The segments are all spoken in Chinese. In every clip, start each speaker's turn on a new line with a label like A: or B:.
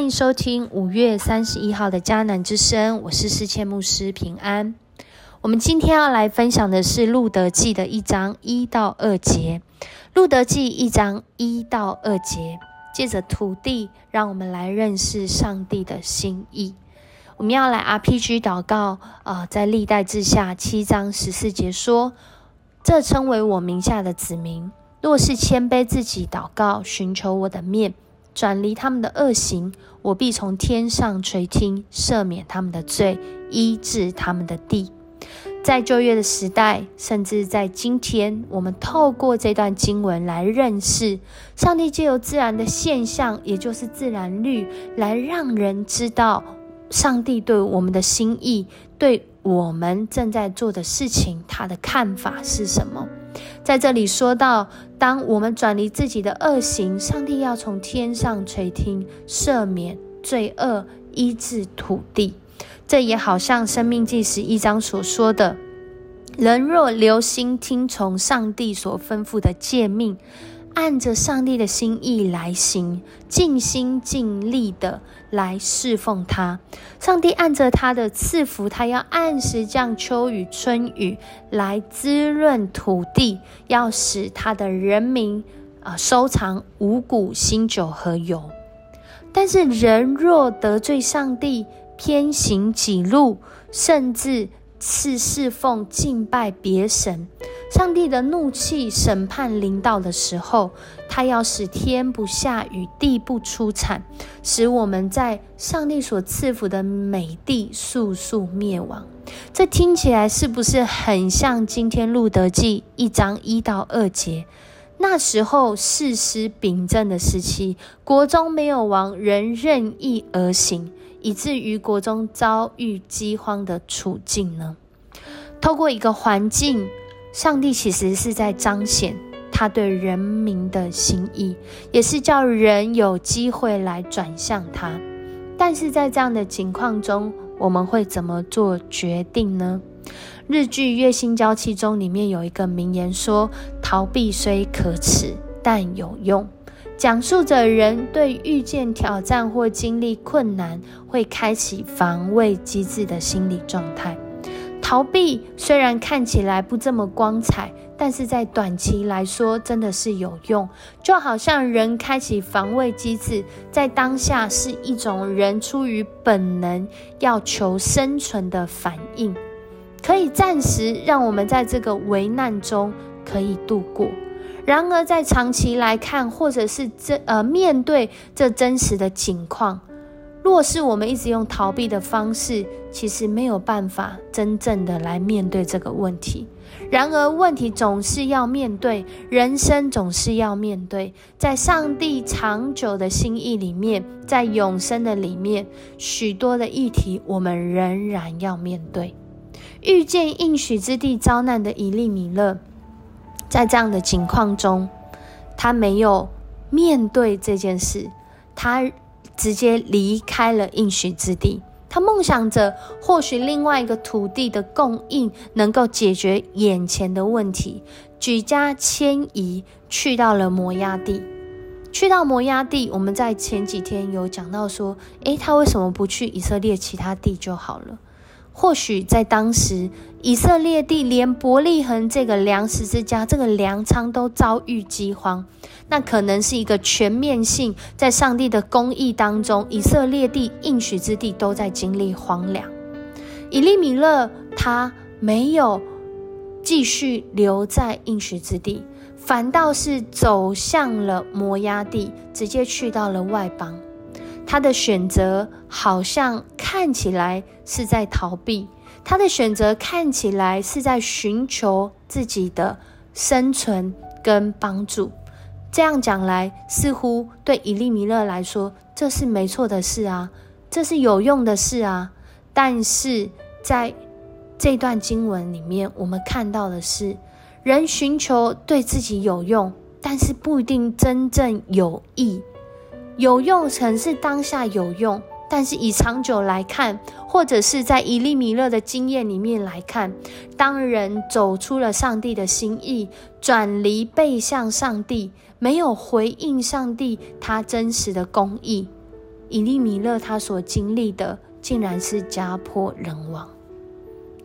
A: 欢迎收听五月三十一号的迦南之声，我是世谦牧师平安。我们今天要来分享的是路德记的一章一到二节。路德记一章一到二节，借着土地，让我们来认识上帝的心意。我们要来 RPG 祷告，呃，在历代志下七章十四节说：“这称为我名下的子民，若是谦卑自己祷告，寻求我的面。”转离他们的恶行，我必从天上垂听，赦免他们的罪，医治他们的地。在旧约的时代，甚至在今天，我们透过这段经文来认识上帝，借由自然的现象，也就是自然律，来让人知道上帝对我们的心意，对我们正在做的事情，他的看法是什么。在这里说到，当我们转离自己的恶行，上帝要从天上垂听，赦免罪恶，医治土地。这也好像《生命记》十一章所说的：人若留心听从上帝所吩咐的诫命。按着上帝的心意来行，尽心尽力的来侍奉他。上帝按着他的赐福，他要按时降秋雨春雨来滋润土地，要使他的人民啊收藏五谷新酒和油。但是人若得罪上帝，偏行己路，甚至次侍奉敬拜别神。上帝的怒气审判临到的时候，他要使天不下雨，地不出产，使我们在上帝所赐福的美地速速灭亡。这听起来是不是很像今天路德记一章一到二节？那时候世师秉政的时期，国中没有王，人任意而行，以至于国中遭遇饥荒的处境呢？透过一个环境。上帝其实是在彰显他对人民的心意，也是叫人有机会来转向他。但是在这样的情况中，我们会怎么做决定呢？日剧《月薪娇妻》中里面有一个名言说：“逃避虽可耻，但有用。”讲述着人对遇见挑战或经历困难，会开启防卫机制的心理状态。逃避虽然看起来不这么光彩，但是在短期来说真的是有用。就好像人开启防卫机制，在当下是一种人出于本能要求生存的反应，可以暂时让我们在这个危难中可以度过。然而在长期来看，或者是这呃面对这真实的情况。若是我们一直用逃避的方式，其实没有办法真正的来面对这个问题。然而，问题总是要面对，人生总是要面对。在上帝长久的心意里面，在永生的里面，许多的议题我们仍然要面对。遇见应许之地遭难的以利米勒，在这样的情况中，他没有面对这件事，他。直接离开了应许之地，他梦想着或许另外一个土地的供应能够解决眼前的问题，举家迁移去到了摩崖地。去到摩崖地，我们在前几天有讲到说，诶，他为什么不去以色列其他地就好了？或许在当时，以色列地连伯利恒这个粮食之家、这个粮仓都遭遇饥荒，那可能是一个全面性，在上帝的公义当中，以色列地应许之地都在经历荒凉。以利米勒他没有继续留在应许之地，反倒是走向了摩崖地，直接去到了外邦。他的选择好像看起来是在逃避，他的选择看起来是在寻求自己的生存跟帮助。这样讲来，似乎对以利米勒来说，这是没错的事啊，这是有用的事啊。但是在这段经文里面，我们看到的是，人寻求对自己有用，但是不一定真正有益。有用，曾是当下有用，但是以长久来看，或者是在以利米勒的经验里面来看，当人走出了上帝的心意，转离背向上帝，没有回应上帝他真实的公义，以利米勒他所经历的，竟然是家破人亡。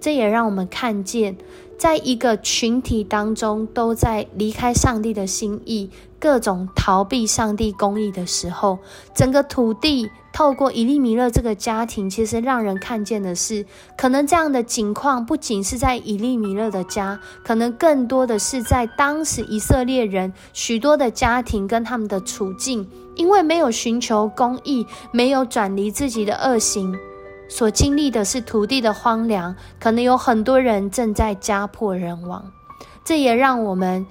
A: 这也让我们看见，在一个群体当中都在离开上帝的心意，各种逃避上帝公义的时候，整个土地透过以利米勒这个家庭，其实让人看见的是，可能这样的景况不仅是在以利米勒的家，可能更多的是在当时以色列人许多的家庭跟他们的处境，因为没有寻求公义，没有转离自己的恶行。所经历的是土地的荒凉，可能有很多人正在家破人亡。这也让我们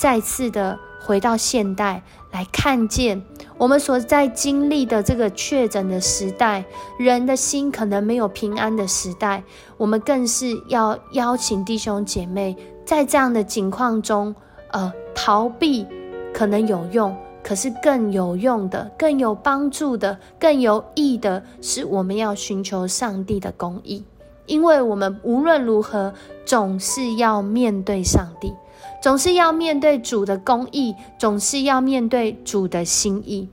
A: 再次的回到现代来看见，我们所在经历的这个确诊的时代，人的心可能没有平安的时代。我们更是要邀请弟兄姐妹，在这样的境况中，呃，逃避可能有用。可是更有用的、更有帮助的、更有益的是，我们要寻求上帝的公义，因为我们无论如何总是要面对上帝，总是要面对主的公义，总是要面对主的心意。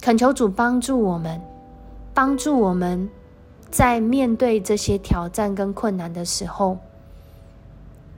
A: 恳求主帮助我们，帮助我们在面对这些挑战跟困难的时候，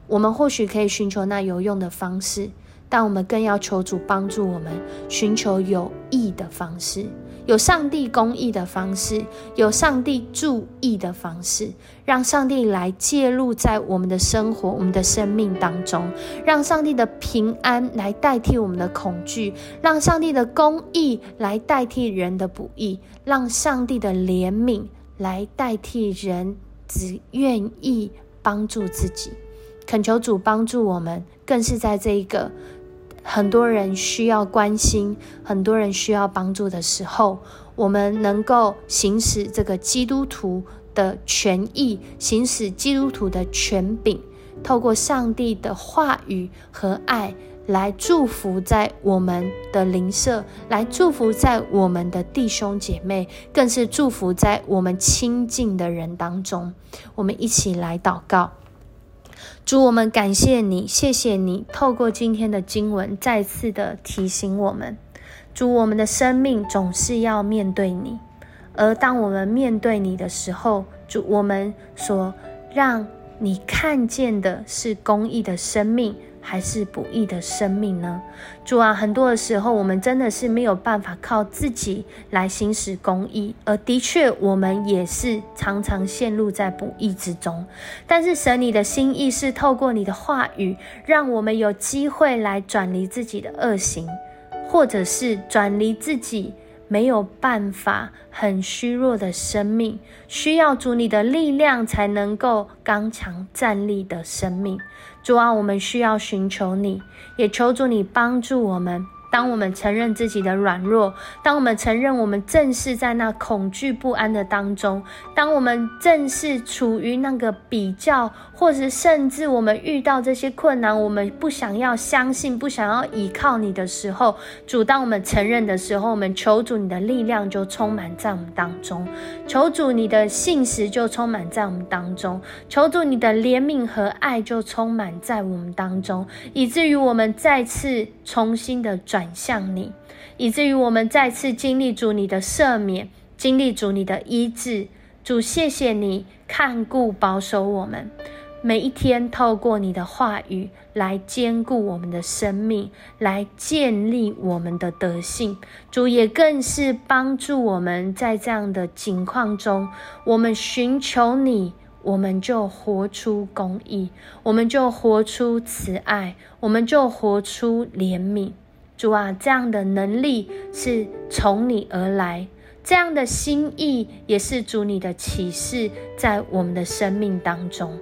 A: 我们或许可以寻求那有用的方式。但我们更要求主帮助我们，寻求有益的方式，有上帝公义的方式，有上帝注意的方式，让上帝来介入在我们的生活、我们的生命当中，让上帝的平安来代替我们的恐惧，让上帝的公义来代替人的不义，让上帝的怜悯来代替人只愿意帮助自己。恳求主帮助我们，更是在这一个。很多人需要关心，很多人需要帮助的时候，我们能够行使这个基督徒的权益，行使基督徒的权柄，透过上帝的话语和爱来祝福在我们的邻舍，来祝福在我们的弟兄姐妹，更是祝福在我们亲近的人当中。我们一起来祷告。主，我们感谢你，谢谢你透过今天的经文再次的提醒我们。主，我们的生命总是要面对你，而当我们面对你的时候，主，我们所让你看见的是公义的生命。还是不义的生命呢？主啊，很多的时候，我们真的是没有办法靠自己来行使公义，而的确，我们也是常常陷入在不义之中。但是，神你的心意是透过你的话语，让我们有机会来转离自己的恶行，或者是转离自己。没有办法，很虚弱的生命，需要主你的力量才能够刚强站立的生命。主啊，我们需要寻求你，也求主你帮助我们。当我们承认自己的软弱，当我们承认我们正是在那恐惧不安的当中，当我们正是处于那个比较，或是甚至我们遇到这些困难，我们不想要相信、不想要依靠你的时候，主，当我们承认的时候，我们求主你的力量就充满在我们当中，求主你的信实就充满在我们当中，求主你的怜悯和爱就充满在我们当中，以至于我们再次重新的转。向你，以至于我们再次经历主你的赦免，经历主你的医治。主，谢谢你看顾保守我们，每一天透过你的话语来兼顾我们的生命，来建立我们的德性。主也更是帮助我们在这样的境况中，我们寻求你，我们就活出公义，我们就活出慈爱，我们就活出怜悯。主啊，这样的能力是从你而来，这样的心意也是主你的启示，在我们的生命当中。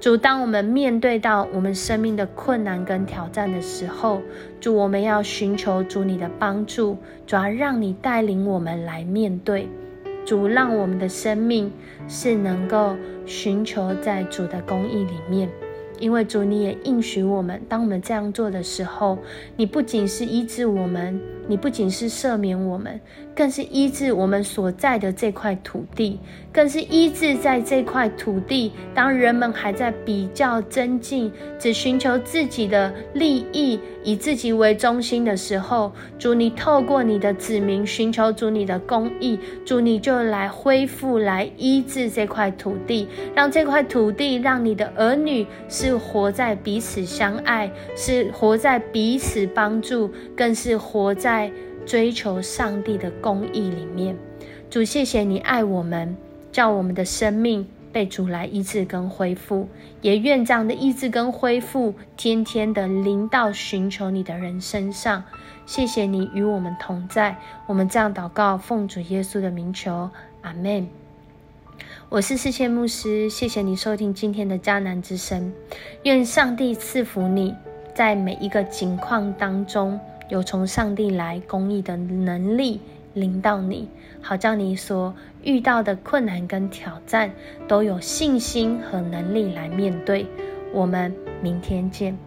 A: 主，当我们面对到我们生命的困难跟挑战的时候，主，我们要寻求主你的帮助，主要让你带领我们来面对。主，让我们的生命是能够寻求在主的公义里面。因为主你也应许我们，当我们这样做的时候，你不仅是医治我们，你不仅是赦免我们，更是医治我们所在的这块土地，更是医治在这块土地。当人们还在比较、增进，只寻求自己的利益，以自己为中心的时候，主你透过你的子民寻求主你的公义，主你就来恢复、来医治这块土地，让这块土地，让你的儿女是。是活在彼此相爱，是活在彼此帮助，更是活在追求上帝的公义里面。主，谢谢你爱我们，叫我们的生命被主来医治跟恢复，也愿这样的医治跟恢复，天天的临到寻求你的人身上。谢谢你与我们同在，我们这样祷告，奉主耶稣的名求，阿门。我是世谦牧师，谢谢你收听今天的迦南之声。愿上帝赐福你，在每一个境况当中，有从上帝来公义的能力领导你，好叫你所遇到的困难跟挑战都有信心和能力来面对。我们明天见。